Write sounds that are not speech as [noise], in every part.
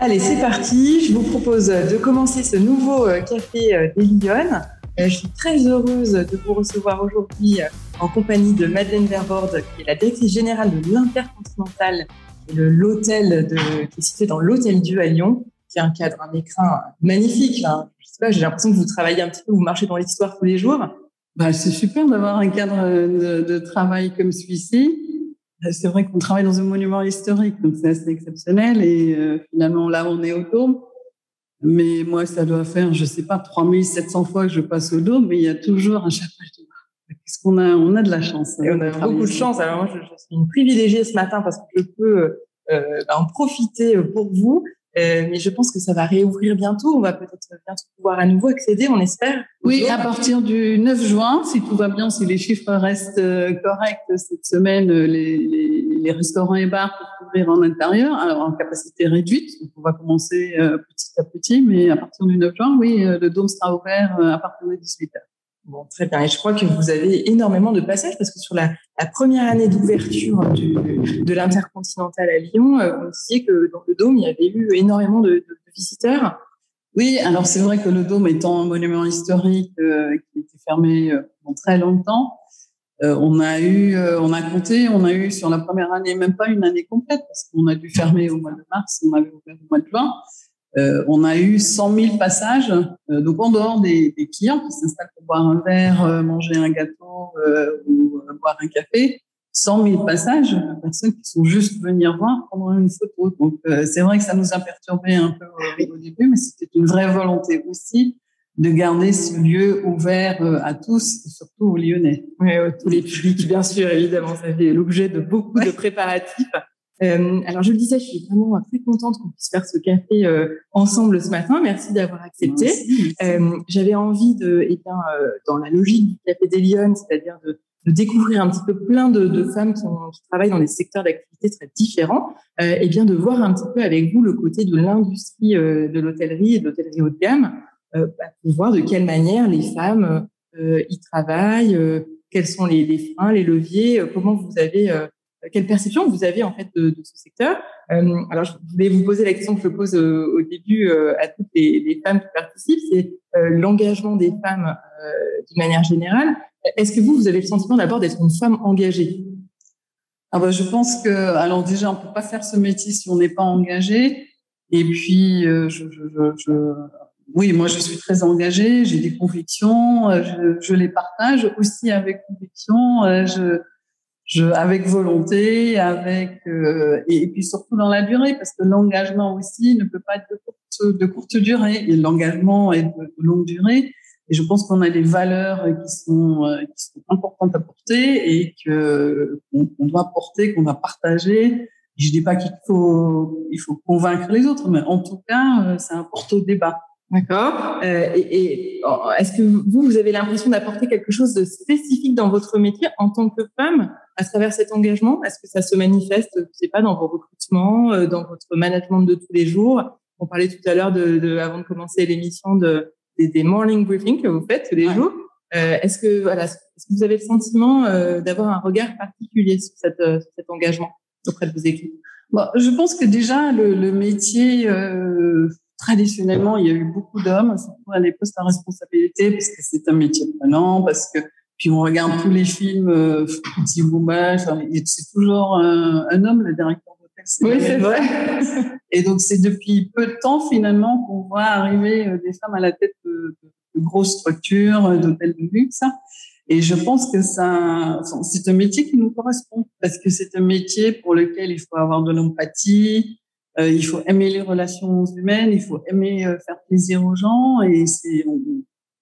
Allez, c'est parti. Je vous propose de commencer ce nouveau euh, café euh, des Lyonnes. Euh, je suis très heureuse de vous recevoir aujourd'hui en compagnie de Madeleine Verbord, qui est la directrice générale de l'Intercontinental l'hôtel qui est situé dans l'hôtel Dieu à Lyon, qui est un cadre, un écrin magnifique. Hein. Je sais pas, j'ai l'impression que vous travaillez un petit peu, vous marchez dans l'histoire tous les jours. Bah, c'est super d'avoir un cadre de, de travail comme celui-ci. Euh, c'est vrai qu'on travaille dans un monument historique, donc c'est assez exceptionnel. Et euh, finalement, là, on est au Dôme. Mais moi, ça doit faire, je sais pas, 3700 fois que je passe au Dôme, mais il y a toujours un je dis, qu'est-ce qu'on a, on a de la chance. Hein, et on a beaucoup de chance. Alors moi, je, suis une privilégiée ce matin parce que je peux euh, bah, en profiter pour vous. Euh, mais je pense que ça va réouvrir bientôt. On va peut-être bientôt pouvoir à nouveau accéder, on espère. Oui, à partir du 9 juin, si tout va bien, si les chiffres restent euh, corrects cette semaine, euh, les, les, les restaurants et bars peuvent ouvrir en intérieur, alors en capacité réduite. Donc on va commencer petit à petit, mais à partir du 9 juin, oui, le dôme sera ouvert à partir de 18 h Très bien. Et je crois que vous avez énormément de passages parce que sur la, première année d'ouverture de l'Intercontinental à Lyon, euh, on disait que dans le Dôme, il y avait eu énormément de, de, visiteurs. Oui, alors c'est vrai que le Dôme étant un monument historique euh, qui était fermé euh, pendant très longtemps, euh, on a eu, on a compté, on a eu sur la première année même pas une année complète parce qu'on a dû fermer au mois de mars, on avait ouvert au mois de juin. Euh, on a eu 100 000 passages, euh, donc en dehors des, des clients qui s'installent pour boire un verre, euh, manger un gâteau ou boire un café, 100 000 passages de personnes qui sont juste venir voir, prendre une photo. Donc c'est vrai que ça nous a perturbé un peu au, début, mais c'était une vraie volonté aussi de garder ce lieu ouvert à tous, et surtout aux Lyonnais. Oui, tous les publics, bien sûr, évidemment, ça fait l'objet de beaucoup de préparatifs. Euh, alors, je le disais, je suis vraiment très contente qu'on puisse faire ce café euh, ensemble ce matin. Merci d'avoir accepté. Euh, J'avais envie de, eh bien, dans la logique du café des Lyonnes, c'est-à-dire de, de, découvrir un petit peu plein de, de femmes qui, ont, qui, travaillent dans des secteurs d'activité très différents, et eh bien de voir un petit peu avec vous le côté de l'industrie de l'hôtellerie et de l'hôtellerie haut de gamme, bah, pour voir de quelle manière les femmes y travaillent, quels sont les, les, freins, les leviers, comment vous avez quelle perception vous avez en fait de, ce secteur? Euh, Alors, je voulais vous poser la question que je pose euh, au début euh, à toutes les, femmes qui participent, c'est l'engagement des femmes d'une manière générale. Est-ce que vous, vous avez le sentiment d'abord d'être une femme engagée? Ah bah, je pense que, alors déjà, on peut pas faire ce métier si on n'est pas engagé. Et puis, je, oui, moi, je suis très engagée. J'ai des convictions. Je, les partage aussi avec conviction. Je, avec volonté, avec euh, et, puis surtout dans la durée, parce que l'engagement aussi ne peut pas être de courte, durée. L'engagement est de, longue durée. Et je pense qu'on a des valeurs qui sont, euh, qui sont importantes à porter et que qu'on doit porter, qu'on doit partager. Je dis pas qu'il faut il faut convaincre les autres, mais en tout cas, euh, ça importe au débat. D'accord. Euh, et, et est-ce que vous, vous avez l'impression d'apporter quelque chose de spécifique dans votre métier en tant que femme à travers cet engagement? Est-ce que ça se manifeste, je sais pas, dans vos recrutements, euh, dans votre management de tous les jours? On parlait tout à l'heure, de, de, avant de commencer l'émission, de, des, morning briefings que vous faites tous les jours. Euh, est-ce que voilà, est-ce que vous avez le sentiment euh, d'avoir un regard particulier sur, cette, euh, sur, cet engagement auprès de vos équipes? Bon, Je pense que déjà le, le métier traditionnellement, il y a eu beaucoup d'hommes, surtout à des postes à responsabilité, parce que c'est un métier prenant, parce que puis on regarde tous les films, euh, Petit Woman, c'est toujours un, un, homme, le directeur d'hôtel. Oui, c'est vrai. Et donc c'est depuis peu de temps finalement qu'on voit arriver euh, des femmes à la tête de, de, grosses structures, euh, d'hôtels de luxe. Et je pense que ça, c'est un métier qui nous correspond parce que c'est un métier pour lequel il faut avoir de l'empathie, euh, il faut aimer les relations humaines, il faut aimer euh, faire plaisir aux gens et c'est on,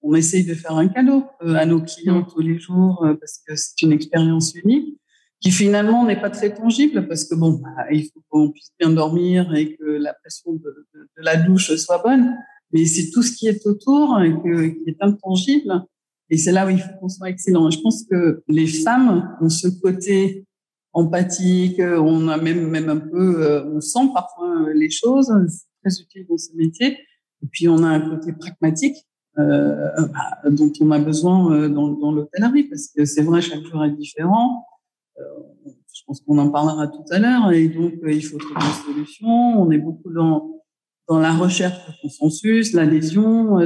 on, essaye de faire un cadeau euh, à nos clients mm. tous les jours parce que c'est une expérience unique qui finalement n'est pas très tangible parce que bon, bah, il faut qu'on puisse bien dormir et que la pression de, de, de la douche soit bonne, mais c'est tout ce qui est autour et que, qui est intangible. Et c'est là où il faut qu'on soit excellent. je pense que les femmes ont ce côté empathique, on a même même un peu, euh, on sent parfois euh, les choses, c'est très utile dans ce métier. Et puis on a un côté pragmatique euh, bah, dont on a besoin euh, dans, l'hôtellerie parce que c'est vrai chaque jour est différent. Euh, je pense qu'on en parlera tout à l'heure et donc il faut trouver une solution. On est beaucoup dans dans la recherche de consensus, l'adhésion.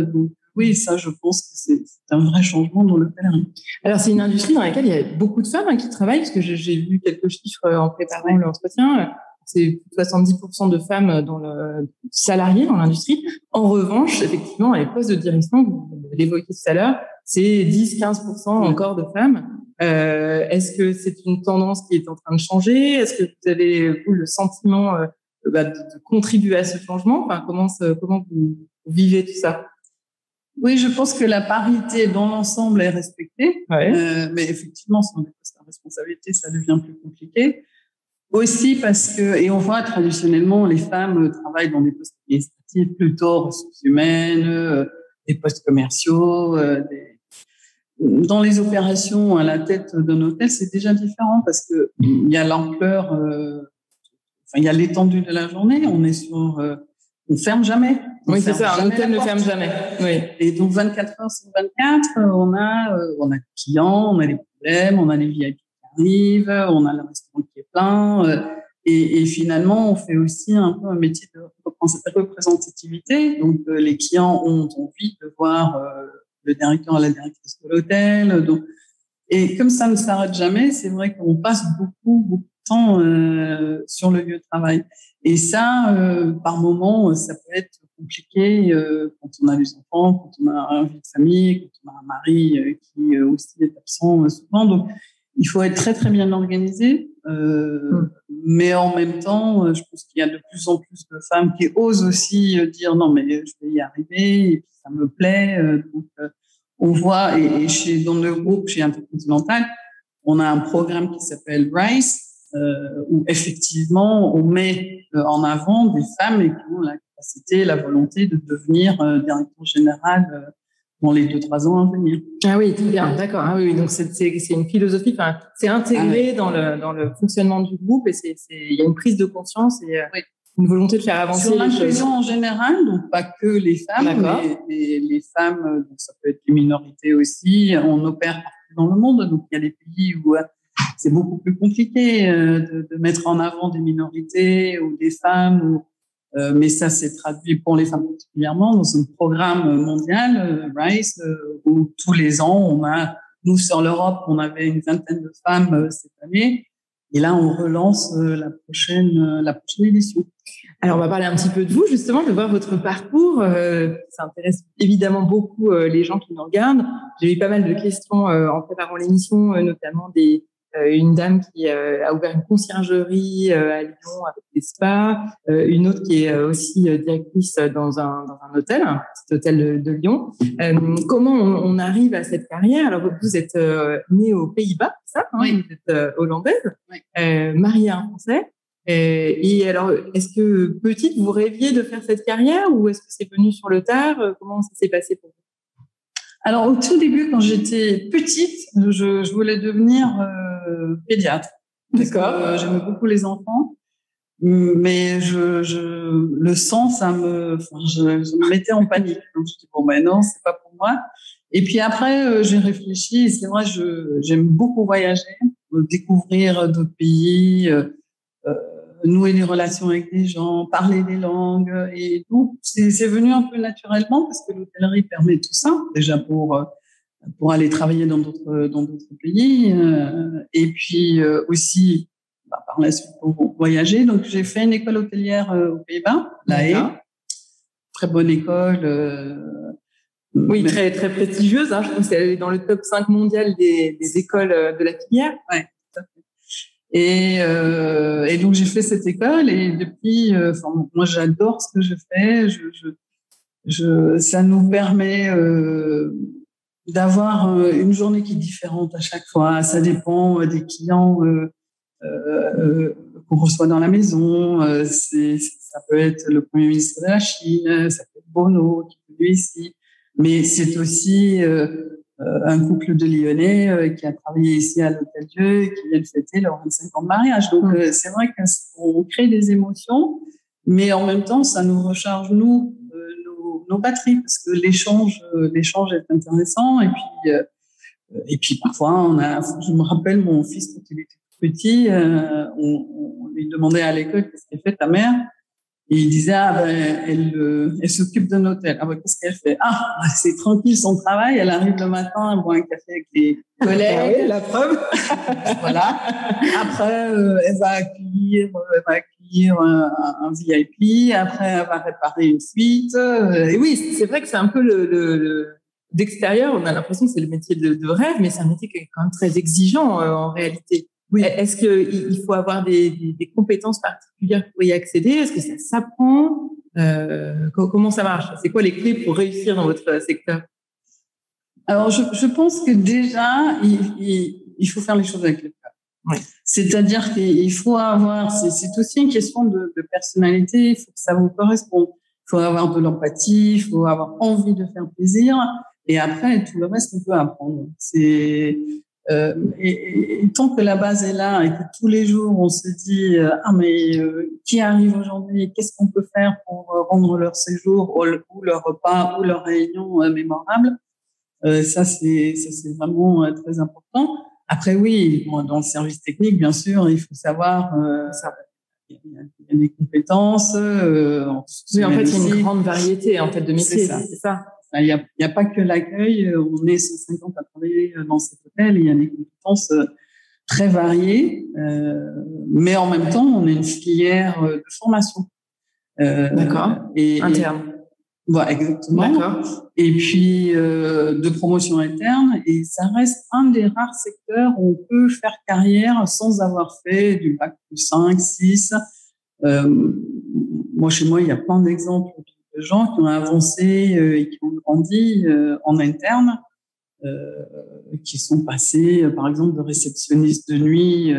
Oui, ça, je pense que c'est un vrai changement dans le pèlerin. Alors, c'est une industrie dans laquelle il y a beaucoup de femmes hein, qui travaillent, parce que j'ai vu quelques chiffres en préparant l'entretien. C'est 70% de femmes dans le salarié dans l'industrie. En revanche, effectivement, à les postes de direction, vous l'évoquiez tout à l'heure, c'est 10-15% encore de femmes. Euh, Est-ce que c'est une tendance qui est en train de changer? Est-ce que vous avez vous, le sentiment euh, bah, de, de, contribuer à ce changement? Enfin, comment, comment vous vivez tout ça? Oui, je pense que la parité dans l'ensemble est respectée, ouais. euh, mais effectivement, sur des postes à responsabilité, ça devient plus compliqué. Aussi parce que, et on voit traditionnellement, les femmes travaillent dans des postes administratifs plutôt ressources humaines, euh, des postes commerciaux, euh, des... dans les opérations à la tête d'un hôtel, c'est déjà différent parce que il y a l'ampleur, euh, enfin il y a l'étendue de la journée. On est sur on ferme jamais. Oui, c'est ça, un hôtel ne ferme jamais. Oui. Et donc 24 heures sur 24, on a euh, on a des clients, on a des problèmes, on a des VIP qui arrivent, on a le restaurant qui est plein. Euh, et, et, finalement, on fait aussi un peu un métier de représentativité. Donc euh, les clients ont envie de voir le directeur la directrice de l'hôtel. Donc et comme ça ne s'arrête jamais, c'est vrai qu'on passe beaucoup beaucoup temps sur le lieu de travail. Et ça, euh, par moment, ça peut être compliqué euh, quand on a des enfants, quand on a un vie de famille, quand on a un mari euh, qui aussi est absent souvent. Donc, il faut être très très bien organisé, mm. mais en même temps, je pense qu'il y a de plus en plus de femmes qui osent aussi dire non mais je vais y arriver et puis ça me plaît. donc, on voit et, chez dans le groupe chez Intercontinental, on a un programme qui s'appelle RISE euh, où effectivement on met euh, en avant des femmes et qui ont la capacité, la volonté de devenir euh, directeur général dans les deux trois ans à venir. Ah oui, très bien, d'accord. Ah oui, donc c'est une philosophie, enfin c'est intégré ah dans le dans le fonctionnement du groupe et c'est il y a une prise de conscience et oui. une volonté de faire avancer. Sur l'inclusion en général, donc pas que les femmes, mais les, les femmes, donc ça peut être les minorités aussi. On opère partout dans le monde, donc il y a des pays où c'est beaucoup plus compliqué euh, de, mettre en avant des minorités ou des femmes. Euh, mais ça s'est traduit pour les femmes particulièrement dans un programme mondial, euh, RISE, où tous les ans, on a, nous sur l'Europe, on avait une vingtaine de femmes cette année. Et là, on relance la prochaine, la prochaine édition. Alors, on va parler un petit peu de vous, justement, de voir votre parcours. ça intéresse évidemment beaucoup les gens qui nous regardent. J'ai eu pas mal de questions en préparant l'émission, notamment des, une dame qui euh, a ouvert une conciergerie euh, à Lyon avec des spas, une autre qui est aussi directrice dans un, dans un hôtel, un petit hôtel de, de Lyon. comment on, on, arrive à cette carrière? Alors, vous êtes née aux Pays-Bas, ça hein, oui. Vous êtes hollandaise, oui. mariée à un Français. Et alors, est-ce que petite, vous rêviez de faire cette carrière ou est-ce que c'est venu sur le tard? Comment ça s'est passé pour vous? Alors, au tout début, quand j'étais petite, je, je voulais devenir euh, pédiatre. D'accord. Euh, J'aimais beaucoup les enfants, mais je, je le sang, ça me, enfin, je, je, me mettais en panique. Donc, je dis bon ben non, c'est pas pour moi. Et puis après, euh, j'ai réfléchi. Et c'est vrai, je j'aime beaucoup voyager, découvrir d'autres pays. Euh, nouer des relations avec des gens, parler des langues. Et donc, c'est venu un peu naturellement parce que l'hôtellerie permet tout ça, déjà pour, euh, pour aller travailler dans d'autres, dans d'autres pays. Euh, et puis euh, aussi, bah, par la suite, pour voyager. Donc, j'ai fait une école hôtelière aux Pays-Bas, la Haye. Très bonne école. Oui, très, très prestigieuse. Hein. Je pense qu'elle est dans le top 5 mondial des, des écoles de la filière. Ouais. Et, euh, et donc j'ai fait cette école et depuis, euh, moi j'adore ce que je fais. Je, je, je ça nous permet euh, d'avoir euh, une journée qui est différente à chaque fois. Ça dépend euh, des clients euh, qu'on reçoit dans la maison. c'est, ça peut être le premier ministre de la Chine, ça peut être Bono qui est venu ici, mais c'est aussi euh, un couple de Lyonnais qui a travaillé ici à l'Hôtel Dieu et qui vient de fêter leur 25 ans de mariage. Donc, euh, c'est vrai qu'on crée des émotions, mais en même temps, ça nous recharge, nous, nos, batteries, parce que l'échange l'échange est intéressant. Et puis, et puis parfois, on a, je me rappelle, mon fils, quand il était petit, on, on lui demandait à l'école qu'est-ce qu'elle fait ta mère? Et il disait, ah ben, elle, euh, elle s'occupe d'un hôtel. Ah ben, qu'est-ce qu'elle fait? Ah, bah, c'est tranquille son travail. Elle arrive le matin, elle boit un café avec les collègues. oui, la preuve. [laughs] voilà. Après, euh, elle va accueillir, euh, elle va accueillir un, un, VIP. Après, elle va réparer une fuite. Et oui, c'est vrai que c'est un peu le, le, le d'extérieur, on a l'impression que c'est le métier de, de rêve, mais c'est un métier qui est quand même très exigeant en réalité. Oui. Est-ce qu'il faut avoir des, des, des, compétences particulières pour y accéder? Est-ce que ça s'apprend? Euh, Comment ça marche? C'est quoi les clés pour réussir dans votre secteur? Alors, je, je, pense que déjà, il, il, il, faut faire les choses avec le cœur. Oui. C'est-à-dire qu'il faut avoir, c'est aussi une question de, de, personnalité, il faut que ça vous corresponde. Il faut avoir de l'empathie, il faut avoir envie de faire plaisir. Et après, tout le reste, on peut apprendre. C'est euh, et, et, tant que la base est là et que tous les jours on se dit euh, ah mais euh, qui arrive aujourd'hui? Qu'est-ce qu'on peut faire pour euh, rendre leur séjour ou, ou, leur repas ou leur réunion mémorable? Ça c'est ça c'est vraiment très important. Après oui bon, dans le service technique bien sûr il faut savoir ça il y, a, des compétences oui en fait il y a une grande variété en fait de métiers c'est ça il n'y a, pas que l'accueil. Euh, on est 150 à travailler euh, dans cet hôtel. Il y a des compétences euh, très variées, mais en même temps, on est une filière de formation. D'accord. Et, interne. voilà, exactement. D'accord. Et puis euh, de promotion interne. Et ça reste un des rares secteurs où on peut faire carrière sans avoir fait du bac plus 5, 6. moi, chez moi, il y a plein d'exemples de gens qui ont avancé euh, et qui ont grandi euh, en interne, euh, qui sont passés, par exemple, de réceptionniste de nuit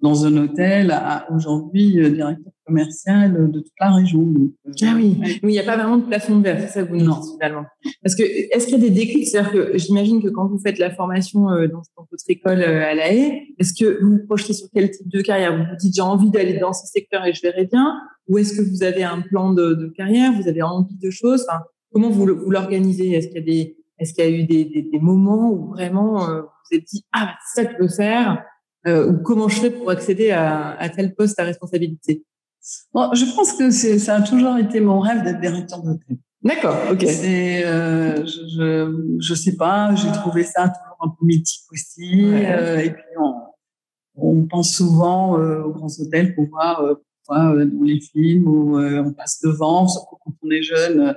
dans un hôtel à aujourd'hui directeur commercial de toute la région. Donc, ah oui, oui, il n'y a pas vraiment de plafond c'est ça que vous nous dites finalement. Parce que est-ce qu'il y a des déclics? C'est-à-dire que j'imagine que quand vous faites la formation dans, dans votre école à La Haye, est-ce que vous vous projetez sur quel type de carrière? Vous vous dites j'ai envie d'aller dans ce secteur et je verrai bien. Ou est-ce que vous avez un plan de, de, carrière? Vous avez envie de choses? Enfin, Comment vous, vous l'organisez? Est-ce qu'il y a des est-ce qu'il y a eu des, des, des moments où vraiment euh, vous vous êtes dit ah c'est ça que je veux faire euh, ou comment je fais pour accéder à, à tel poste à responsabilité? Bon, Je pense que ça a toujours été mon rêve d'être directeur d'hôtel. D'accord, ok. Euh, je, je, je sais pas, j'ai trouvé ça toujours un peu mythique aussi. Ouais. Euh, et puis on, on pense souvent euh, aux grands hôtels pour voir euh, dans les films où on passe devant, surtout quand on est jeune.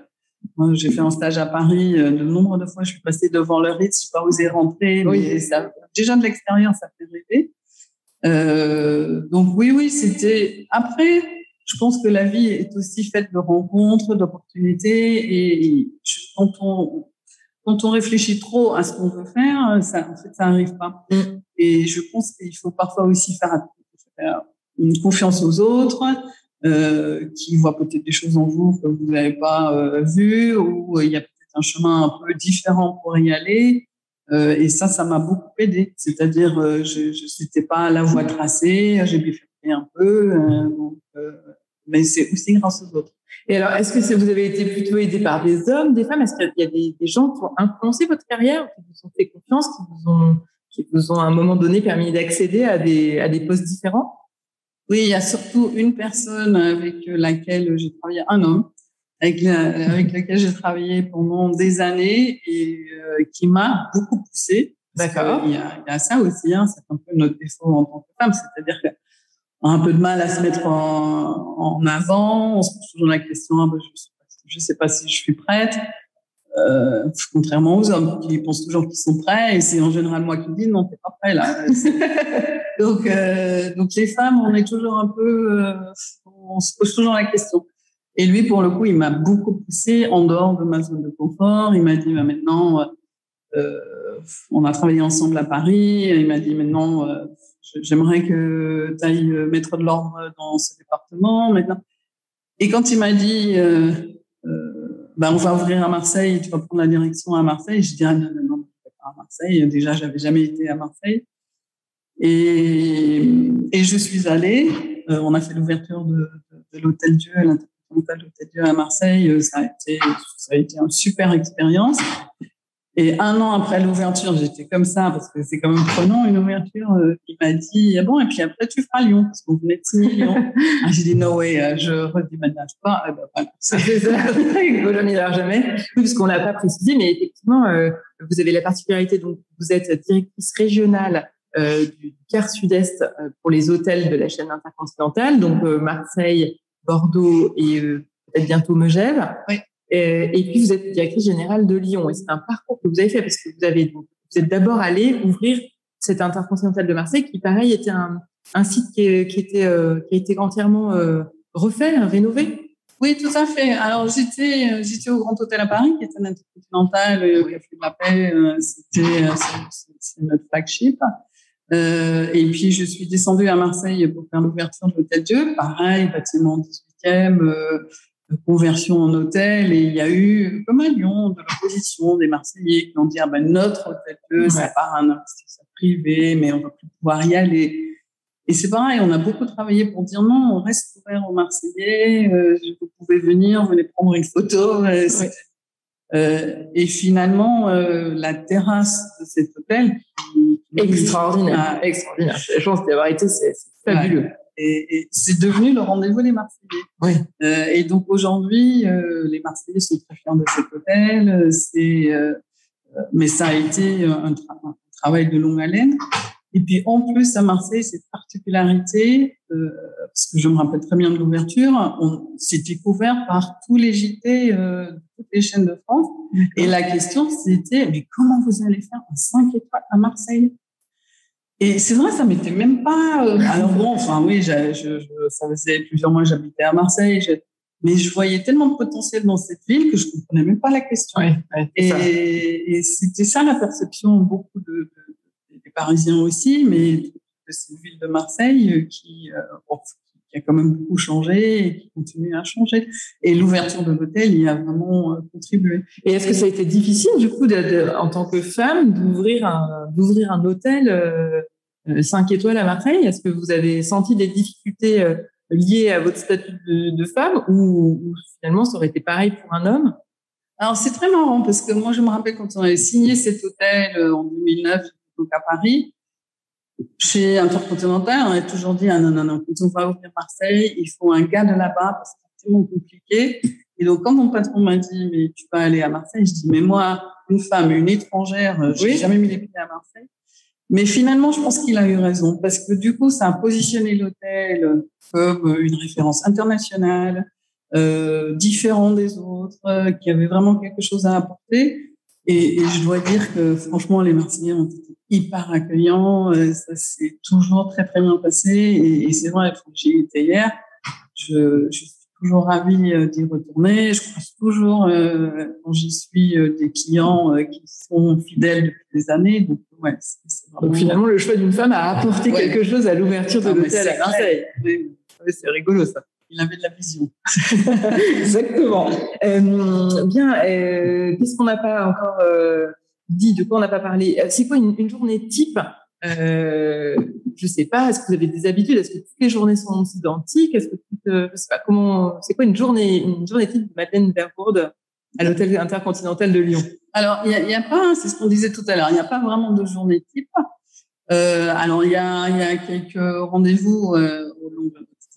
Moi, j'ai fait un stage à Paris. De nombre de fois, je suis passée devant le Ritz. Je n'ai pas osé rentrer. Oui. Mais ça, déjà de l'extérieur, ça fait rêver. Euh, donc oui, oui, c'était. Après, je pense que la vie est aussi faite de rencontres, d'opportunités, et quand on quand on réfléchit trop à ce qu'on veut faire, ça en fait ça arrive pas. Mm. Et je pense qu'il faut parfois aussi faire une confiance aux autres, euh, qui voient peut-être des choses en vous que vous n'avez pas euh, vues, ou il y a peut-être un chemin un peu différent pour y aller. Euh, et ça, ça m'a beaucoup aidé. C'est-à-dire, euh, je je n'étais pas la voie tracée, j'ai bifurqué un peu, euh, mais c'est aussi grâce aux autres. Et alors, est-ce que vous avez été plutôt aidé par des hommes, des femmes? Est-ce qu'il y a des, gens qui ont influencé votre carrière, qui vous ont fait confiance, qui vous ont, qui vous ont à un moment donné permis d'accéder à des postes différents? Oui, il y a surtout une personne avec laquelle j'ai travaillé, un homme, avec, la, avec lequel j'ai travaillé pendant des années et euh, qui m'a beaucoup poussé. D'accord. Il, y a, il y a ça aussi, hein, c'est un peu notre défaut en tant que femme, c'est-à-dire qu'on a un peu de mal à se mettre en, en avant, on se pose toujours la question, ah, ben, je ne sais, pas si je suis prête. Euh, contrairement aux hommes qui pensent toujours qu'ils sont prêts et c'est en général moi qui dis non t'es pas prêt là [laughs] donc euh, donc les femmes on est toujours un peu euh, on se pose toujours la question et lui pour le coup il m'a beaucoup poussé en dehors de ma zone de confort il m'a dit bah, maintenant euh, on a travaillé ensemble à Paris il m'a dit maintenant euh, j'aimerais que tu ailles mettre de l'ordre dans ce département maintenant et quand il m'a dit euh, ben, on va ouvrir à Marseille, tu vas prendre la direction à Marseille. Je dis, ah, non, non, non, pas à Marseille. Déjà, j'avais jamais été à Marseille. Et, et je suis allée. Euh, on a fait l'ouverture de, de, de l'Hôtel Dieu, l'intercontinental de l'Hôtel Dieu à Marseille. Ça a été, ça a été une super expérience. Et un an après l'ouverture, j'étais comme ça, parce que c'est quand même prenant une ouverture. Euh, il m'a dit, ah bon, et puis après, tu feras Lyon, parce qu'on venait de signer Lyon. [laughs] ah, j'ai dit, no way, euh, je redéménage pas. Eh ben, voilà. C'est ça, [laughs] je jamais. Oui, parce qu'on l'a pas précisé, mais effectivement, euh, vous avez la particularité, donc, vous êtes directrice régionale euh, du quart sud-est euh, pour les hôtels de la chaîne intercontinentale, donc Marseille, Bordeaux et peut-être bientôt Megève. Oui. Euh, et puis, vous êtes directrice générale de Lyon. Et c'est un parcours que vous avez fait parce que vous avez, vous êtes d'abord allé ouvrir cette intercontinentale de Marseille qui, pareil, était un, un site qui, qui était, euh, qui a été entièrement euh, refait, rénové. Oui, tout à fait. Alors, j'étais, j'étais au Grand Hôtel à Paris, qui était un intercontinental, euh, Café de la Paix, c'était, c'est notre flagship. Euh, et puis, je suis descendue à Marseille pour faire l'ouverture de l'Hôtel Dieu. Pareil, bâtiment 18e, euh, conversion en hôtel et il y a eu, comme à Lyon, de l'opposition des Marseillais qui ont dit ah ben notre hôtel ouais. ça part un investisseur privé, mais on va plus pouvoir y aller. Et c'est pareil, on a beaucoup travaillé pour dire non, on reste ouvert aux Marseillais, euh, vous pouvez venir, venez prendre une photo. Euh, et finalement, euh, la terrasse de cet hôtel, qui, extraordinaire, extraordinaire. Je pense d'avoir été, c'est fabuleux. Ouais et, et c'est devenu le rendez-vous des Marseillais. Oui. Euh, et donc aujourd'hui, euh, les Marseillais sont très fiers de cet hôtel. C'est, euh, mais ça a été un, tra un, travail de longue haleine. Et puis en plus à Marseille, cette particularité, euh, parce que je me rappelle très bien de l'ouverture, on s'était couvert par tous les JT euh, toutes les chaînes de France. Et la question c'était, mais comment vous allez faire un 5 étoiles à Marseille? Et c'est vrai, ça m'était même pas. Euh, alors bon, enfin oui, je, je, ça faisait plusieurs mois que j'habitais à Marseille, mais je voyais tellement de potentiel dans cette ville que je comprenais même pas la question. Et, et c'était ça la perception beaucoup de, de, des Parisiens aussi, mais de cette ville de Marseille qui, euh, qui a quand même beaucoup changé et qui continue à changer. Et l'ouverture de l'hôtel y a vraiment euh, contribué. Et est-ce que ça a été difficile, du coup, de, de, en tant que femme, d'ouvrir un, d'ouvrir un hôtel euh, 5 étoiles à Marseille? Est-ce que vous avez senti des difficultés euh, liées à votre statut de, de femme ou, ou, finalement ça aurait été pareil pour un homme? Alors c'est très marrant parce que moi je me rappelle quand on avait signé cet hôtel euh, en 2009 donc à Paris, chez Intercontinental, on a toujours dit ah non non non quand on va ouvrir Marseille, il faut un gars de là-bas parce que c'est tellement compliqué. Et donc quand mon patron m'a dit mais tu vas aller à Marseille, je dis mais moi une femme, une étrangère, euh, je n'ai jamais mis les pieds à Marseille. Mais finalement, je pense qu'il a eu raison parce que du coup, ça a positionné l'hôtel comme une référence internationale, euh, différent des autres, euh, qui avait vraiment quelque chose à apporter. Et, et, je dois dire que franchement, les Marseillais ont été hyper accueillants. Euh, ça s'est toujours très très bien passé. Et, et c'est vrai, j'ai été hier. Je, je suis toujours ravie euh, d'y retourner. Je croise toujours euh, quand j'y suis euh, des clients euh, qui sont fidèles depuis des années. Donc ouais, c'est vraiment... Donc finalement, le choix d'une femme a apporté ouais. quelque chose à l'ouverture de l'hôtel à Marseille. C'est rigolo ça. Il avait de la vision. [laughs] Exactement. Euh, bien, euh, qu'est-ce qu'on n'a pas encore euh, dit De quoi on n'a pas parlé C'est quoi une, journée type? Euh, Je sais pas. Est-ce que vous avez des habitudes? Est-ce que toutes les journées sont identiques? Est-ce que toutes, je sais pas comment C'est quoi une journée une journée type de Madeleine Verbourde à l'hôtel intercontinental de Lyon? Alors, il y, y a, pas, c'est ce qu'on disait tout à l'heure. Il n'y a pas vraiment de journée type. Euh, alors, il y a, quelques rendez-vous euh, au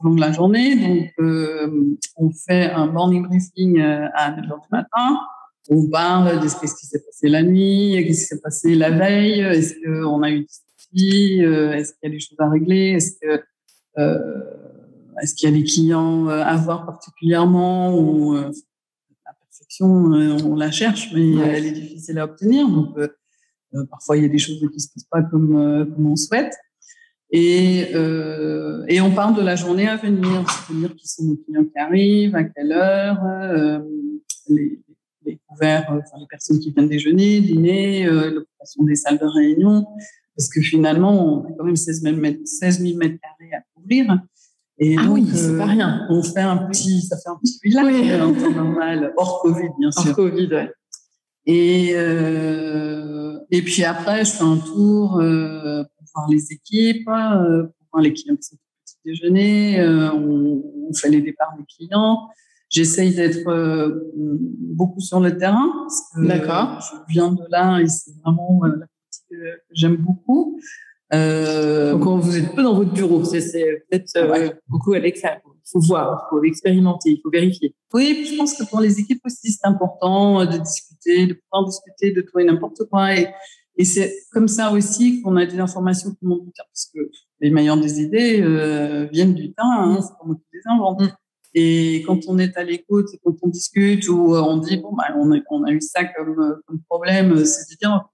long de la journée. Donc, euh, on fait un morning briefing euh, à 9 h du matin. On parle de ce qui s'est passé la nuit, qu'est-ce qui s'est passé la veille, est-ce qu'on a eu des soucis, euh, est-ce qu'il y a des choses à régler, est-ce que euh, est-ce qu'il y a des clients à voir particulièrement ou la perfection, on la cherche, mais ouais. elle est difficile à obtenir. Donc, parfois, il y a des choses qui se passent pas comme, comme on souhaite. Et, euh, et on parle de la journée à venir, c'est-à-dire qui sont nos clients qui arrivent, à quelle heure, euh, les, les couverts, euh, enfin, les personnes qui viennent déjeuner, dîner, euh, l'occupation des salles de réunion, parce que finalement, on a quand même 16 000 mètres, 16 000 mètres carrés à couvrir. Et ah donc, oui, c'est pas rien. On fait un petit, ça fait un petit village oui. en temps normal, hors Covid, bien sûr. Hors Covid, ouais. Et, euh, et puis après, je fais un tour euh, voir les équipes, euh, pour voir les clients qui sont au petit déjeuner, euh, on, on, fait les départs des clients. J'essaye d'être beaucoup sur le terrain. D'accord. Je viens de là et c'est vraiment la partie que j'aime beaucoup. Euh, Donc, vous êtes peu dans votre bureau, c'est peut-être euh, beaucoup à l'extérieur. Il faut voir, il faut expérimenter, il faut vérifier. Oui, je pense que pour les équipes aussi, c'est important euh, de discuter, de pouvoir discuter de tout et n'importe quoi. Et, et c'est comme ça aussi qu'on a des informations qui montent du terrain, parce que les meilleures des idées euh, viennent du terrain, hein, c'est pas moi qui les invente. Et quand on est à l'écoute et quand on discute ou on dit bon bah on a, on a eu ça comme, comme problème, c'est de dire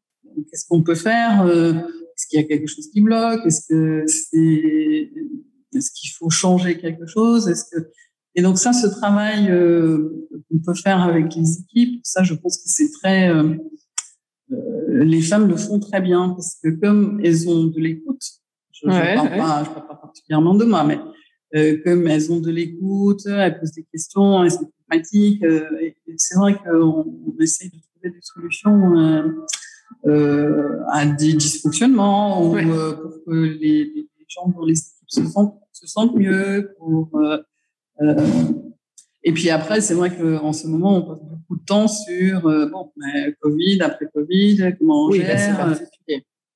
qu'est-ce qu'on peut faire est-ce qu'il y a quelque chose qui bloque Est-ce que c'est est-ce qu'il faut changer quelque chose Est-ce que et donc ça, ce travail euh, qu'on peut faire avec les équipes, ça, je pense que c'est très euh, euh, les femmes le font très bien parce que comme elles ont de l'écoute, je ne parle, je parle pas particulièrement de moi, mais comme elles ont de l'écoute, elles posent des questions, elles sont pragmatiques. et c'est vrai qu'on on essaye de trouver des solutions euh, à des dysfonctionnements ou euh, pour que les, les, gens dans les équipes se sentent, se sentent mieux. Pour, euh, euh, et puis après, c'est vrai qu'en ce moment, on passe beaucoup de temps sur bon, Covid, après Covid, comment on oui, gère.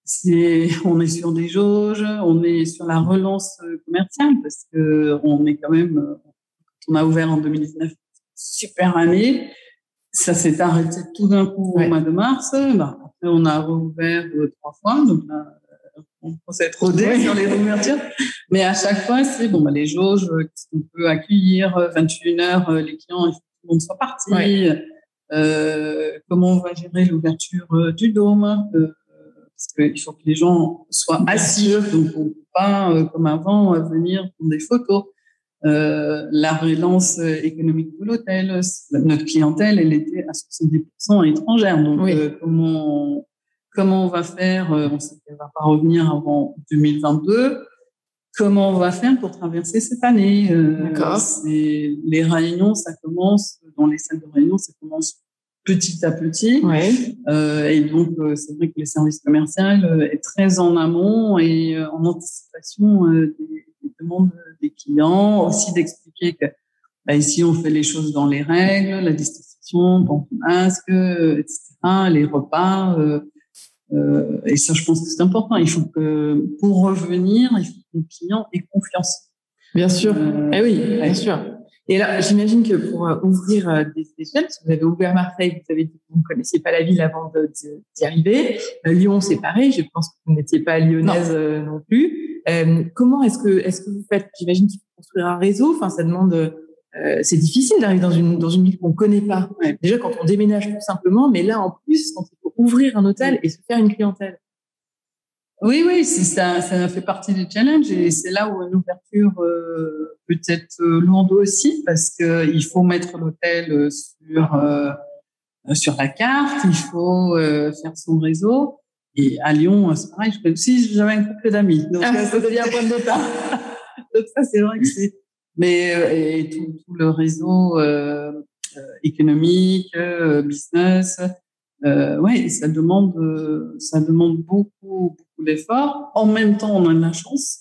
C'est, on est sur des jauges, on est sur la relance commerciale parce que on est quand même, on a ouvert en 2019, super année. Ça s'est arrêté tout d'un coup au mois de mars. Bah, on a rouvert euh, trois fois, donc là, on s'est trop sur les ouvertures. Mais à chaque fois, c'est bon, bah, les jauges, euh, qu'on peut accueillir, 21 euh, heures, les clients, il faut que tout le monde soit parti. Euh, comment on va gérer l'ouverture du dôme Parce qu'il faut que les gens soient assis, donc on ne peut pas, comme avant, venir prendre des photos. Euh, la relance économique de l'hôtel. Notre clientèle, elle était à 70% étrangère. Donc, euh, comment, comment on va faire euh, On sait qu'elle va pas revenir avant 2022. Comment on va faire pour traverser cette année D'accord. Les réunions, ça commence dans les salles de réunion, ça commence petit à petit. Ouais. Euh, et donc, c'est vrai que le service commercial est très en amont et en anticipation des, des, demandes des clients, aussi d'expliquer que bah, ici on fait les choses dans les règles, la distanciation, bon masque, etc., les repas. Euh, euh, et ça, je pense que c'est important. Il faut que pour revenir, il faut que le client ait confiance. Bien sûr. Euh, eh oui, bien sûr. Et là, j'imagine que pour euh, ouvrir euh, des, des vous avez ouvert Marseille, vous avez dit que vous ne connaissiez pas la ville avant d'y arriver. Lyon, c'est pareil. Je pense que vous n'étiez pas lyonnaise non, non plus. Euh, comment est-ce que est-ce que vous faites? J'imagine qu'il faut construire un réseau. Enfin, ça demande. Euh, c'est difficile d'arriver dans une dans une ville qu'on connaît pas. Déjà quand on déménage tout simplement, mais là en plus quand il faut ouvrir un hôtel et se faire une clientèle. Oui, oui, ça, ça fait partie du challenge et c'est là où une ouverture euh, peut être euh, lourde aussi parce que il faut mettre l'hôtel euh, sur euh, sur la carte, il faut faire son réseau et à Lyon, c'est pareil, je aussi, j'avais un couple d'amis. Donc, ah, ça devient un point de départ. [laughs] donc, ça, c'est vrai que c'est. Mais euh, et tout, tout, le réseau euh, euh économique, euh, business, euh, ouais, ça demande, ça demande beaucoup, beaucoup d'efforts. En même temps, on a de la chance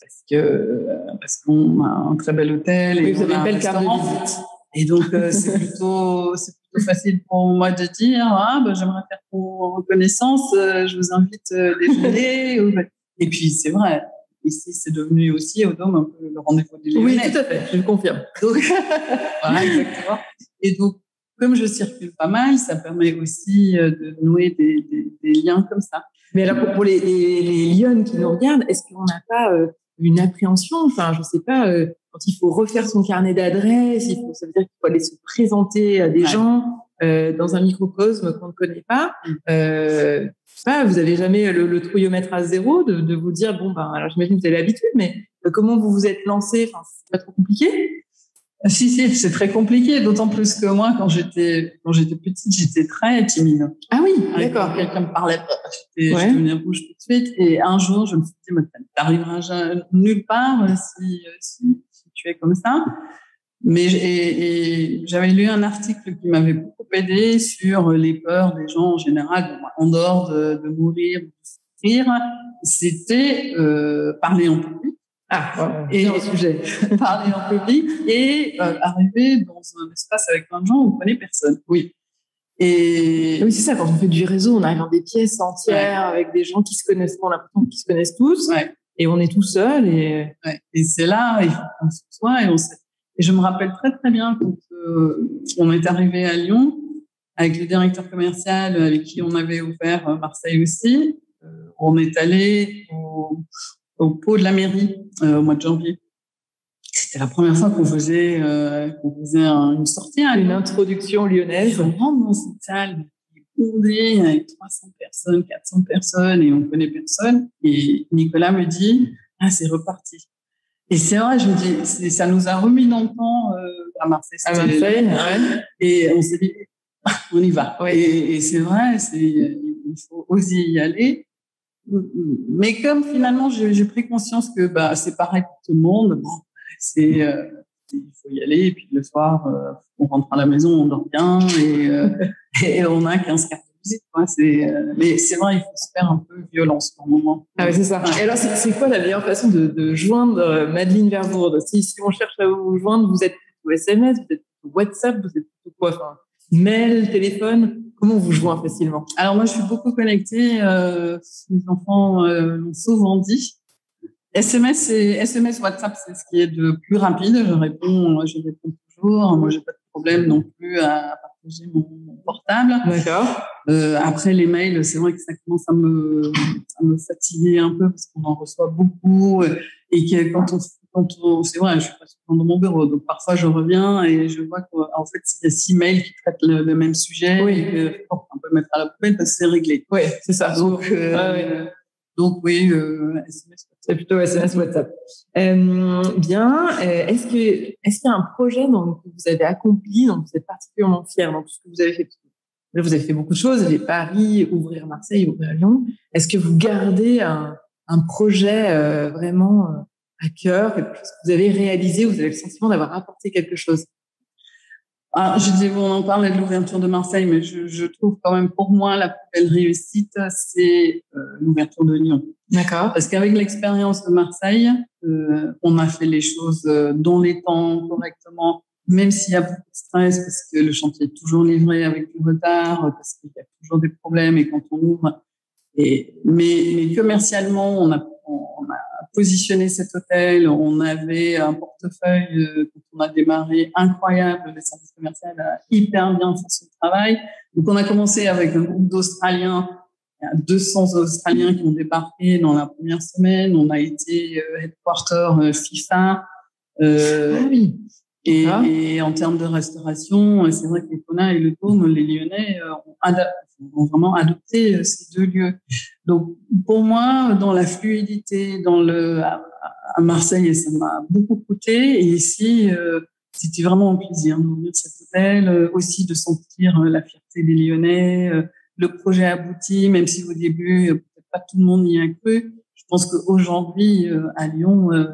parce que parce qu'on a un très bel hôtel et vous avez une belle carte de visite. Et donc, [laughs] c'est plutôt, c'est facile pour moi de dire ah ben, j'aimerais faire pour reconnaissance, euh, je vous invite euh, déjeuner. Et puis c'est vrai, ici c'est devenu aussi au Dôme un peu le rendez-vous du Oui, tout à fait, je confirme. Donc, [laughs] [laughs] voilà, exactement. Et donc comme je circule pas mal, ça permet aussi euh, de nouer des, des, des liens comme ça. Mais alors pour, les, les, les Lyonnes qui nous regardent, est-ce qu'on n'a pas une appréhension? Enfin, je sais pas quand il faut refaire son carnet d'adresses, il faut, ça veut dire qu'il faut aller se présenter à des gens euh, dans un microcosme qu'on ne connaît pas. Mm. Euh, pas, vous avez jamais le, le trouillomètre à zéro de, de, vous dire bon ben alors j'imagine que vous avez l'habitude, mais euh, comment vous vous êtes lancé? Enfin, c'est pas trop compliqué Si si, c'est très compliqué. D'autant plus que moi, quand j'étais quand j'étais petite, j'étais très timide. Ah oui, d'accord. Quelqu'un me parlait pas, j'étais ouais. je devenais rouge tout de suite. Et un jour, je me suis dit, t'arriveras nulle part euh, si, si tu es comme ça. Mais j'avais lu un article qui m'avait beaucoup aidé sur les peurs des gens en général, en dehors de, de mourir, de souffrir. C'était euh, parler en public, Ah, et et sujet. [laughs] parler en public et euh, arriver dans un espace avec plein de gens où on connaît personne. Oui. Et Oui, c'est ça. Quand on fait du réseau, on arrive dans des pièces entières avec des gens qui se connaissent, on a l'impression qu'ils se connaissent tous. Ouais. Et on est tout seul. Et Ouais. Et c'est là, il faut qu'on se soit et on sait. Et je me rappelle très très bien quand euh, on est arrivé à Lyon avec le directeur commercial avec qui on avait ouvert euh, Marseille aussi. Euh, on est allé au, au pot de la mairie euh, au mois de janvier. C'était la première fois qu'on faisait euh, qu'on faisait un- une sortie à une introduction lyonnaise. on rentre dans cette salle bondée avec 300 personnes, 400 personnes et on connaît personne. Et Nicolas me dit, ah, c'est reparti. Et c'est vrai, je me dis, ça nous a remis dans le temps euh, à Marseille. À Marseille, ouais. Et on s'est dit, on y va. Ouais. Et, et c'est vrai, il faut oser y aller. Mais comme finalement, j'ai pris conscience que bah, c'est pareil pour tout le monde, bon, c'est, euh, il faut y aller. Et puis le soir, euh, on rentre à la maison, on dort bien et, euh, et on a 15 cartes de visite. Quoi. Euh, mais c'est vrai, il faut se faire un peu violence par moment. Ah ouais, c'est ça. Et alors, c'est c'est quoi la meilleure façon de, de joindre euh, Madeleine Verbourde si, si on cherche à vous joindre, vous êtes plutôt SMS, vous êtes plutôt WhatsApp, vous êtes plutôt quoi enfin, Mail, téléphone Comment on vous joint facilement Alors moi, je suis beaucoup connectée. Euh, mes enfants euh, l'ont souvent dit. SMS et SMS, WhatsApp, c'est ce qui est de plus rapide. Je réponds, je réponds toujours. Moi, j'ai pas de problème non plus à partager mon, mon portable. D'accord. Euh, après les mails, c'est vrai que ça commence à me, à me fatiguer un peu parce qu'on en reçoit beaucoup euh, et que quand on, quand on, c'est vrai, je suis pas souvent dans mon bureau, donc parfois je reviens et je vois qu'en fait il y a six mails qui traitent le, le même sujet Oui. et on peut mettre à la poubelle parce que c'est réglé. Oui, c'est ça. Donc, euh, ouais. donc oui, euh, SMS. C'est plutôt SMS WhatsApp. Euh, bien. Euh, est-ce que est-ce qu'il y a un projet dont que vous avez accompli, dont vous êtes particulièrement fier dans tout ce que vous avez fait? Là, vous avez fait beaucoup de choses. Avez Paris, ouvrir Marseille, ouvrir Lyon. Est-ce que vous gardez un, un projet euh, vraiment euh, à cœur, quelque chose que vous avez réalisé, vous avez le sentiment d'avoir apporté quelque chose Ah, je disais, bon, on en parlait de l'ouverture de Marseille, mais je, je trouve quand même pour moi la plus belle réussite, c'est euh, l'ouverture de Lyon. D'accord. Parce qu'avec l'expérience de Marseille, euh, on a fait les choses euh, dans les temps, correctement, même s'il y a beaucoup de stress, parce que le chantier est toujours livré avec du retard, parce qu'il y a toujours des problèmes, et quand on ouvre. Et, mais, mais commercialement, on a, on a positionné cet hôtel, on avait un portefeuille, euh, quand on a démarré, incroyable, le service commercial a hyper bien fait son travail. Donc on a commencé avec un groupe d'Australiens il y a 200 Australiens qui ont débarqué dans la première semaine. On a été euh, headquarter euh, FIFA. Euh, Ah. Et, Ah. et en termes de restauration, euh, c'est vrai que les Kona et le Dôme, les Lyonnais euh, ont, ont vraiment adopté euh, ces deux lieux. Donc, pour moi, dans la fluidité, dans le à, à Marseille, ça m'a beaucoup coûté. Et ici, euh, c'était vraiment un plaisir d'ouvrir cet hôtel, aussi de sentir la fierté des Lyonnais. le projet aboutit, même si au début, peut-être pas tout le monde y a cru. Je pense qu'aujourd'hui, euh, à Lyon, euh,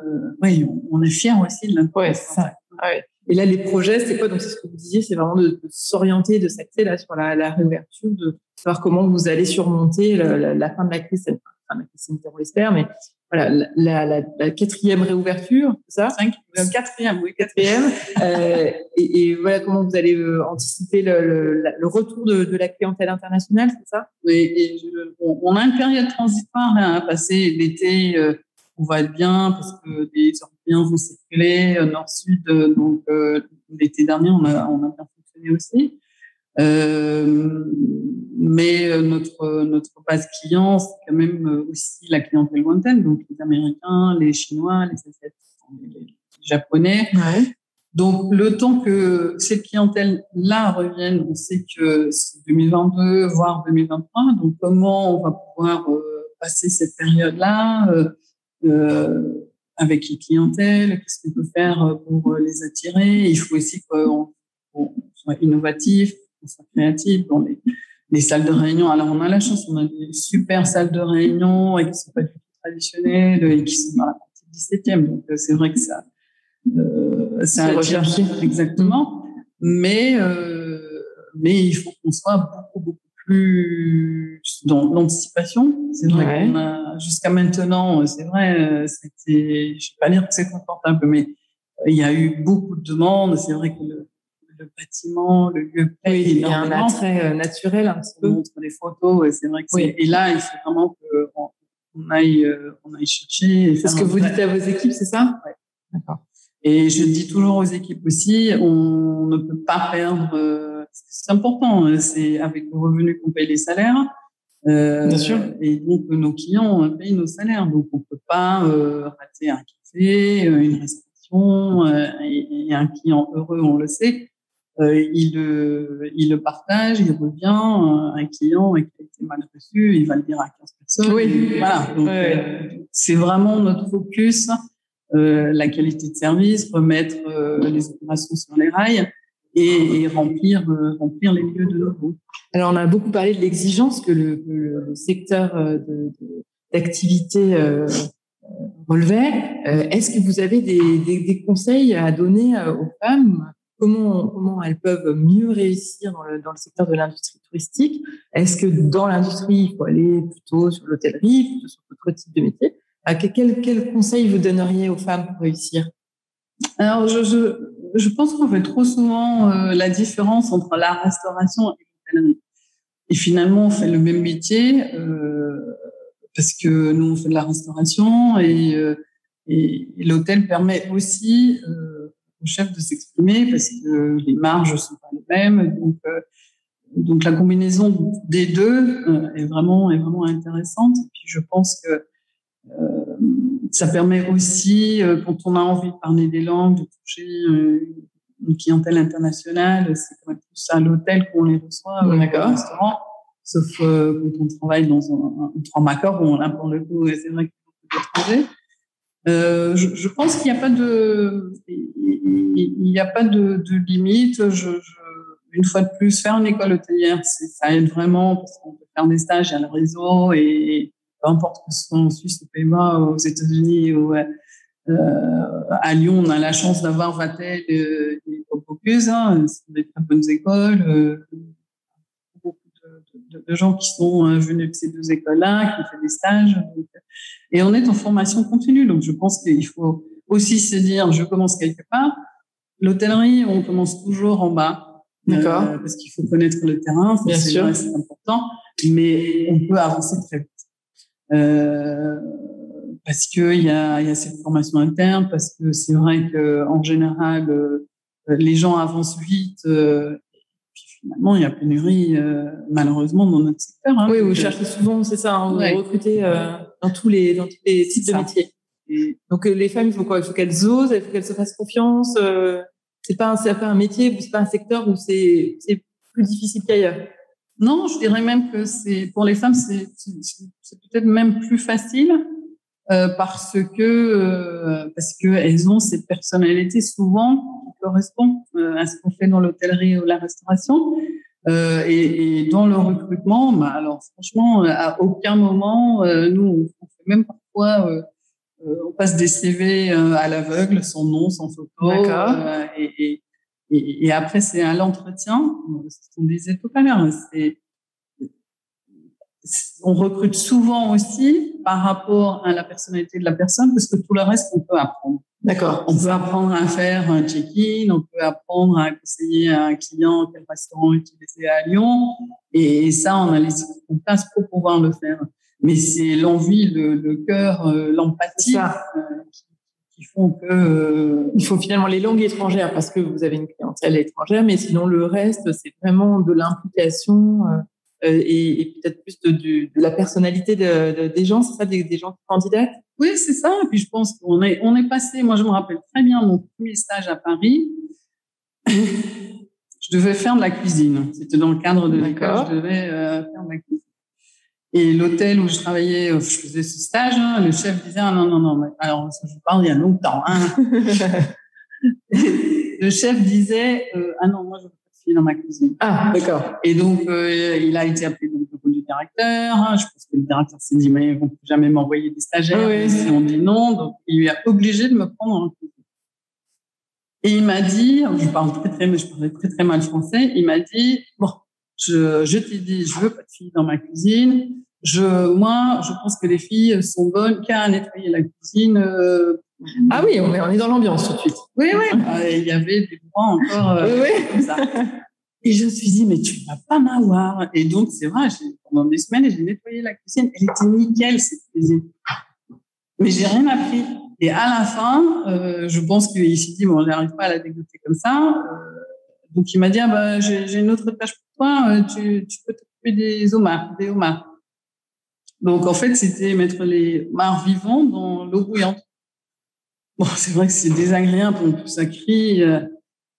ouais, on, on est fiers aussi de l'impact. Ouais. Ah. Et là, les projets, c'est quoi? Donc, c'est ce que vous disiez, c'est vraiment de, de s'orienter, de s'axer là sur la, la réouverture, de savoir comment vous allez surmonter la, la, la fin de la crise, sanitaire. enfin, la crise sanitaire, on l'espère, mais voilà, la, quatrième réouverture, c'est ça? Cinq, quatrième, oui, Quatrième. [laughs] euh, et, et voilà comment vous allez euh, anticiper le, le, la- le retour de, de la clientèle internationale, c'est ça? Oui, et je- on, on a une période transitoire hein, à passer. L'été, euh, on va être bien parce que les Européens vont circuler euh, nord-sud. euh, donc euh, l'été dernier, on a, on a bien fonctionné aussi. Euh, mais notre notre base client, c'est quand même aussi la clientèle lointaine, donc les Américains, les Chinois, les Asiatiques, les Japonais. Ouais. Donc, le temps que cette clientèle-là revienne, on sait que c'est 2022, voire 2023. Donc, comment on va pouvoir euh, passer cette période-là avec les clientèles Qu'est-ce qu'on peut faire pour euh, les attirer Il faut aussi qu'on soit innovatif, qu'on soit créatif dans les, les salles de réunion. Alors, on a la chance, on a des super salles de réunion et qui sont pas du tout traditionnelles et qui sont dans la partie 17e. Donc, euh, c'est vrai que ça euh, C'est attire- recherché. exactement. Mais euh, mais il faut qu'on soit beaucoup beaucoup plus dans l'anticipation. C'est vrai qu'on a, jusqu'à maintenant, c'est vrai, c'était, je vais pas dire que c'est confortable, mais il y a eu beaucoup de demandes. C'est vrai que le, le bâtiment, le lieu plaît Il y a un attrait naturel un petit peu. On montre des photos et c'est vrai que oui. et là, il faut vraiment qu'on on aille, on aille chercher. C'est ce que vous dites à vos équipes, c'est ça? Ouais. D'accord. Et je dis toujours aux équipes aussi, on ne peut pas perdre. Euh, c'est important, hein, c'est avec le revenu qu'on paye les salaires. Euh, Bien sûr. Et donc nos clients payent nos salaires, donc on peut pas euh, rater un café, euh, une restauration. Euh, et, et, un client heureux, on le sait, il le il le partage, il revient. un client qui a été mal reçu, il va le dire à 15 personnes. Oui. Voilà. Donc c'est vraiment notre focus euh, la qualité de service, remettre euh, les opérations sur les rails et, et remplir, euh, remplir les lieux de nouveau. Alors, on a beaucoup parlé de l'exigence que le, le secteur d'activité relevait. Est-ce que vous avez des, des, des, conseils à donner aux femmes? Comment, comment elles peuvent mieux réussir dans le, dans le secteur de l'industrie touristique? Est-ce que dans l'industrie, il faut aller plutôt sur l'hôtellerie, plutôt sur d'autres types de métiers? Quel, quel conseil vous donneriez aux femmes pour réussir? Alors, je, je, je pense qu'on fait trop souvent euh, la différence entre la restauration et l'hôtellerie. Et finalement, on fait le même métier euh, parce que nous, on fait de la restauration et, euh, l'hôtel permet aussi au chef de s'exprimer parce que les marges sont pas les mêmes. Donc, donc la combinaison des deux est vraiment est vraiment intéressante. Et puis je pense que ça permet aussi, euh, quand on a envie de parler des langues, de toucher euh, une clientèle internationale, c'est quand même plus à l'hôtel qu'on les reçoit au restaurant. Sauf quand on travaille dans un, un macors où on a pour le coup, c'est vrai qu'il y a. Euh, je, je, pense qu'il n'y a pas de, il n'y a pas de, de limite. Je, je, une fois de plus, faire une école hôtelière, ça aide vraiment parce qu'on peut faire des stages, il y a le réseau et, peu importe que ce soit en Suisse, aux Pays-Bas, aux États-Unis ou euh, à Lyon, on a la chance d'avoir Vatel et Focus, hein, des très bonnes écoles, euh, beaucoup de, de, de, gens qui sont euh, venus de ces deux écoles-là, qui ont fait des stages, donc, et on est en formation continue, donc je pense qu'il faut aussi se dire, je commence quelque part. L'hôtellerie, on commence toujours en bas, D'accord. Euh, parce qu'il faut connaître le terrain, c'est important, mais on peut avancer très vite. Euh, parce que il y a, y a cette formation interne, parce que c'est vrai que en général euh, les gens avancent vite. Euh, puis finalement, il y a pénurie euh, malheureusement dans notre secteur. Hein, oui, vous cherchez souvent, c'est ça, hein, vous ouais. recrutez euh, dans tous les dans tous les types de métiers. Et donc les femmes, il faut quoi? Il faut qu'elles osent, il faut qu'elles se fassent confiance. c'est pas c'est pas un métier, c'est pas un secteur où c'est plus difficile qu'ailleurs. Non, je dirais même que c'est pour les femmes, c'est peut-être même plus facile euh, parce que euh, parce que elles ont cette personnalité souvent qui correspond euh, à ce qu'on fait dans l'hôtellerie ou la restauration. Euh, et, et, dans le recrutement, bah, alors franchement, à aucun moment, euh, nous, on fait même parfois, euh, on passe des CV à l'aveugle, sans nom, sans photo. et, et et, et après, c'est à l'entretien, ce qu'on disait tout à l'heure, c'est on recrute souvent aussi par rapport à la personnalité de la personne, parce que tout le reste, on peut apprendre. D'accord. On peut apprendre à faire un check-in, on peut apprendre à conseiller à un client quel restaurant utiliser à Lyon. Et ça, on a les en place pour pouvoir le faire. Mais c'est l'envie, le, le cœur, euh, l'empathie euh, qui qui font que euh, il faut finalement les langues étrangères parce que vous avez une clientèle étrangère, mais sinon le reste c'est vraiment de l'implication euh, et, et peut-être plus de, de, de, la personnalité de, de, des gens, c'est ça, des, des gens qui candidatent. Oui, c'est ça. Et puis je pense qu'on est on est passé. Moi, je me rappelle très bien mon premier stage à Paris. je devais faire de la cuisine. C'était dans le cadre de l'école. Je devais euh, faire de la cuisine. Et l'hôtel où je travaillais, où je faisais ce stage, hein, le chef disait ah, non non non, mais alors je parle il y a longtemps. Hein. [laughs] le chef disait euh, ah non moi je veux pas de fille dans ma cuisine. Ah d'accord. Et donc euh, il a été appelé donc le du directeur. Hein. Je pense que le directeur s'est dit mais ils vont jamais m'envoyer des stagiaires oui. si on dit non. Donc il lui a obligé de me prendre en cuisine. Et il m'a dit, je parle très très, je parlais très très mal français. Il m'a dit bon Je, je t'ai dit, je veux pas de filles dans ma cuisine. Je, moi, je pense que les filles sont bonnes qu'à nettoyer la cuisine. Euh, ah oui, on est, on est dans l'ambiance tout de suite. Oui, oui. Ah, il y avait des points encore euh, oui, oui. comme ça. Et je me suis dit, mais tu vas pas m'avoir. Et donc, c'est vrai, pendant des semaines, j'ai nettoyé la cuisine. Elle était nickel, cette cuisine. Mais j'ai rien appris. Et à la fin, euh, je pense qu'il s'est dit, bon, on n'arrive pas à la dégoûter comme ça. Euh, donc, il m'a dit, ah, bah, j'ai une autre tâche pour Euh, tu, tu peux t'occuper des homards, des homards. Donc, en fait, c'était mettre les homards vivants dans l'eau bouillante. Bon, c'est vrai que c'est désagréable, on ça crie. Euh,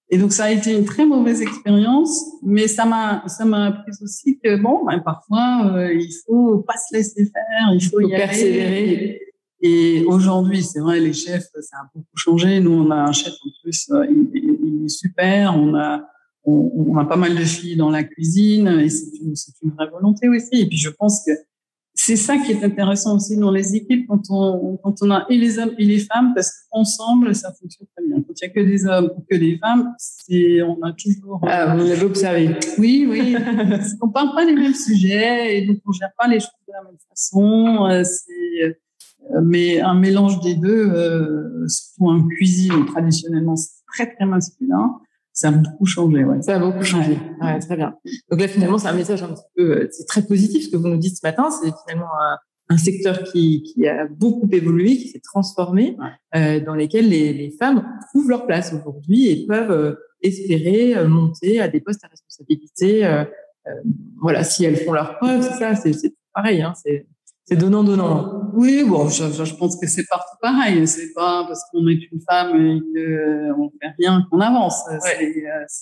et donc, ça a été une très mauvaise expérience, mais ça m'a, ça m'a appris aussi que bon, ben, parfois, euh, il faut pas se laisser faire, il faut, y persévérer. Et aujourd'hui, c'est vrai, les chefs, ça a beaucoup changé. Nous, on a un chef en plus, euh, il, est super. On a, on, on, a pas mal de filles dans la cuisine, et c'est une, vraie volonté aussi. Et puis, je pense que c'est ça qui est intéressant aussi dans les équipes quand on, quand on a et les hommes et les femmes, parce qu'ensemble, ça fonctionne très bien. Quand il n'y a que des hommes ou que des femmes, c'est, on a toujours. Ah, vous l'avez observé. Oui, oui. on parle pas des mêmes sujets et donc on gère pas les choses de la même façon. Euh, c'est, euh, mais un mélange des deux, euh, surtout en cuisine, traditionnellement, c'est très, très masculin ça a beaucoup changé, ouais. Ça a beaucoup changé. Ouais. très bien. Donc là, finalement, c'est un message un petit peu, euh, c'est très positif ce que vous nous dites ce matin. C'est finalement un, un, secteur qui, qui a beaucoup évolué, qui s'est transformé, euh, dans lesquels les, les, femmes trouvent leur place aujourd'hui et peuvent euh, espérer euh, monter à des postes à responsabilité. Voilà, si elles font leur preuve, c'est ça, c'est pareil. Hein, c'est c'est donnant donnant. Oui, bon, je, je pense que c'est partout pareil. C'est pas parce qu'on est une femme et qu'on fait rien qu'on avance.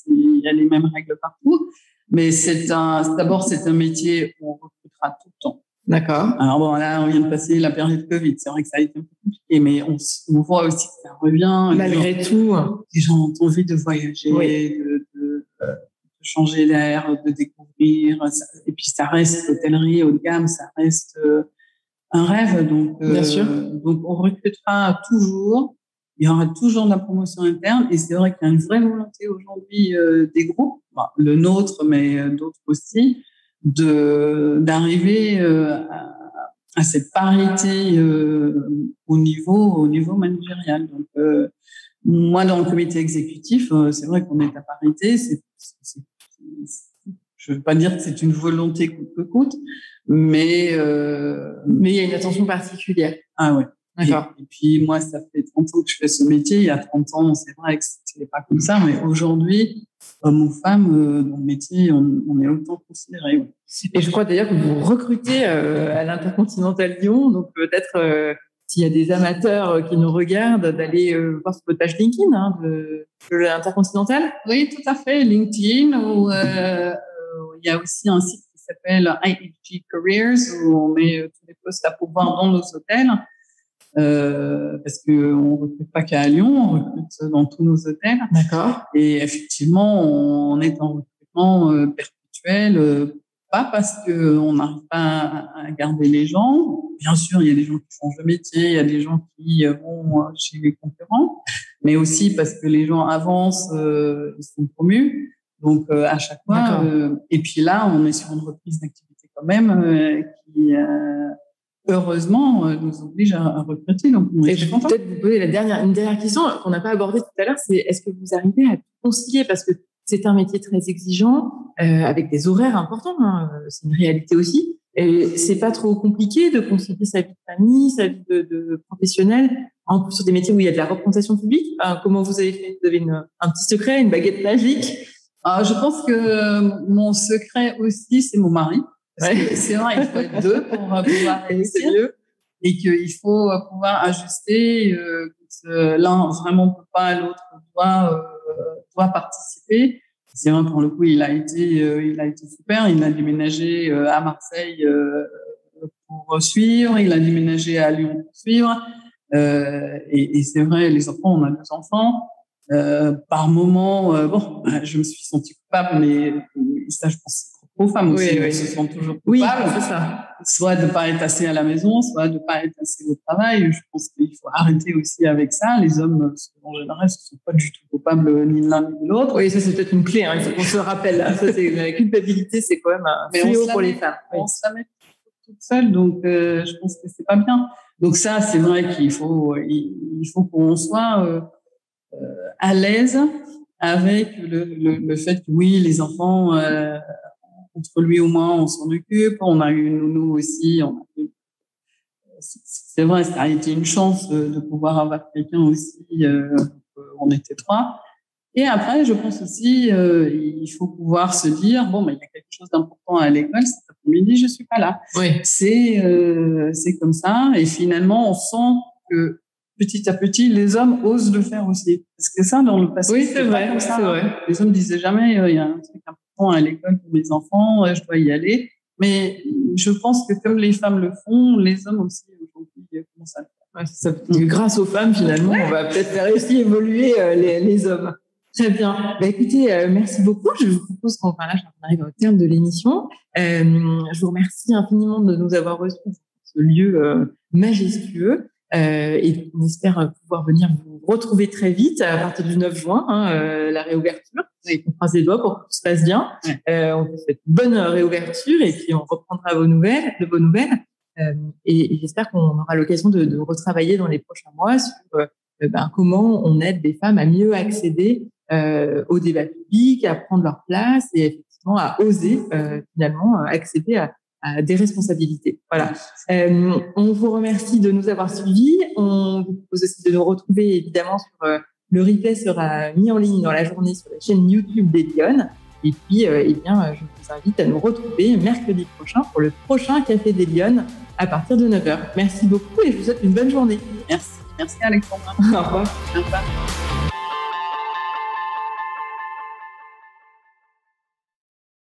Il y a les mêmes règles partout. Mais c'est un, d'abord, c'est un métier où on recrutera tout le temps. D'accord. Alors bon, là, on vient de passer la période Covid. C'est vrai que ça a été un peu compliqué, mais on, on voit aussi que ça revient. Malgré tout. Les gens ont envie de voyager, de, de, de, changer d'air, de découvrir. Et puis, ça reste l'hôtellerie haut de gamme, ça reste euh, un rêve. Donc, Bien sûr. Euh, donc, on recrutera toujours. Il y aura toujours de la promotion interne. Et c'est vrai qu'il y a une vraie volonté aujourd'hui euh, des groupes, le nôtre, mais euh, d'autres aussi, de d'arriver à, à, cette parité au niveau au niveau managérial. Donc, moi, dans le comité exécutif, c'est vrai qu'on est à parité. C'est, je veux pas dire que c'est une volonté coûte que coûte, mais euh, mais il y a une attention particulière. Ah ouais. D'accord. Et, puis moi, ça fait 30 ans que je fais ce métier. Il y a 30 ans, c'est vrai que c'était pas comme ça, mais aujourd'hui, homme ou femme, euh, dans le métier, on, on est autant considéré. Ouais. Et je crois d'ailleurs que vous recrutez euh, à l'Intercontinental Lyon, donc peut-être euh, s'il y a des amateurs euh, qui nous regardent, d'aller euh, voir sur votre page LinkedIn hein, de, de l'Intercontinental. Oui, tout à fait, LinkedIn, où euh, il y a aussi un site s'appelle IFG Careers où on met euh, tous les postes à pouvoir dans nos hôtels. Euh, parce que on recrute pas qu'à Lyon, on recrute dans tous nos hôtels. D'accord. Et effectivement, on est en recrutement euh, perpétuel, euh, pas parce que on n'arrive pas à, garder les gens. Bien sûr, il y a des gens qui changent de métier, il y a des gens qui vont chez les concurrents, mais aussi parce que les gens avancent, ils sont promus. Donc euh, à chaque fois. Euh, et puis là, on est sur une reprise d'activité quand même euh, qui heureusement nous oblige à, recruter. Donc et je vais peut-être vous poser la dernière une dernière question qu'on n'a pas abordée tout à l'heure, c'est est-ce que vous arrivez à concilier? Parce que c'est un métier très exigeant avec des horaires importants. Hein, c'est une réalité aussi. Et c'est pas trop compliqué de concilier sa vie de famille, sa vie de, de professionnelle, en plus sur des métiers où il y a de la représentation publique. comment vous avez fait? Vous avez une, un petit secret, une baguette magique? Ah, je pense que mon secret aussi, c'est mon mari. C'est vrai, il faut être deux pour pouvoir [laughs] réussir. Et qu'il faut pouvoir ajuster. Euh, L'un vraiment peut pas, l'autre doit, euh, doit participer. C'est vrai, pour le coup, il a été, euh, il a été super. Il a déménagé euh, à Marseille euh, pour suivre. Il a déménagé à Lyon pour suivre. et, et c'est vrai, les enfants, on a deux enfants. Euh, par moment, euh, bon, [laughs] je me suis sentie coupable, mais ça, je pense, aux femmes aussi, oui, se sentent toujours coupables. Oui, c'est ça. Soit de pas être assez à la maison, soit de pas être assez au travail. Je pense qu'il faut arrêter aussi avec ça. Les hommes, en général, ne sont pas du tout coupables ni l'un ni l'autre. Oui, ça c'est peut-être une clé. Hein. Il faut qu'on se rappelle. Ça, c'est la culpabilité, c'est quand même un fléau pour les femmes. On se la met toute seule, donc euh, je pense que c'est pas bien. Donc ça, c'est vrai qu'il faut, il faut qu'on soit euh, euh, à l'aise avec le, le, le, fait que oui, les enfants euh, entre lui ou moi, on s'en occupe. On a eu une nounou aussi. C'est vrai, ça a été une chance de, pouvoir avoir quelqu'un aussi. Euh, on était trois. Et après, je pense aussi, euh, il faut pouvoir se dire bon, mais il y a quelque chose d'important à l'école. Cet après-midi, je suis pas là. Oui. C'est euh, c'est comme ça. Et finalement, on sent que petit à petit, les hommes osent le faire aussi. Parce que ça, dans le passé, oui, c'est vrai, c'est vrai. Les hommes disaient jamais, euh, il y a un truc important à l'école pour mes enfants, euh, je dois y aller. Mais je pense que comme les femmes le font, les hommes aussi aujourd'hui euh, commencent à le faire. Ouais. Grâce aux femmes, finalement, on va peut-être faire aussi évoluer les, les, hommes. Très bien. Bah, écoutez, merci beaucoup. Je vous propose qu'on arrive au terme de l'émission. Je vous remercie infiniment de nous avoir reçus dans ce lieu majestueux. Euh, et on espère pouvoir venir vous retrouver très vite à partir du 9 juin, hein, euh, la réouverture. On croise les doigts pour que tout se passe bien. Euh, on vous souhaite une bonne réouverture et puis on reprendra vos nouvelles, de vos nouvelles. Euh, et, et j'espère qu'on aura l'occasion de, de, retravailler dans les prochains mois sur euh, ben, comment on aide des femmes à mieux accéder au débat public, à prendre leur place et effectivement à oser finalement accéder à, des responsabilités. Voilà. Euh, on vous remercie de nous avoir suivis. On vous propose aussi de nous retrouver évidemment sur euh, le replay sera mis en ligne dans la journée sur la chaîne YouTube des Lyon. Et puis, euh, eh bien, je vous invite à nous retrouver mercredi prochain pour le prochain Café des Lyon à partir de 9h. Merci beaucoup et je vous souhaite une bonne journée. Merci. Merci Alexandra. [laughs] Au revoir. Au revoir.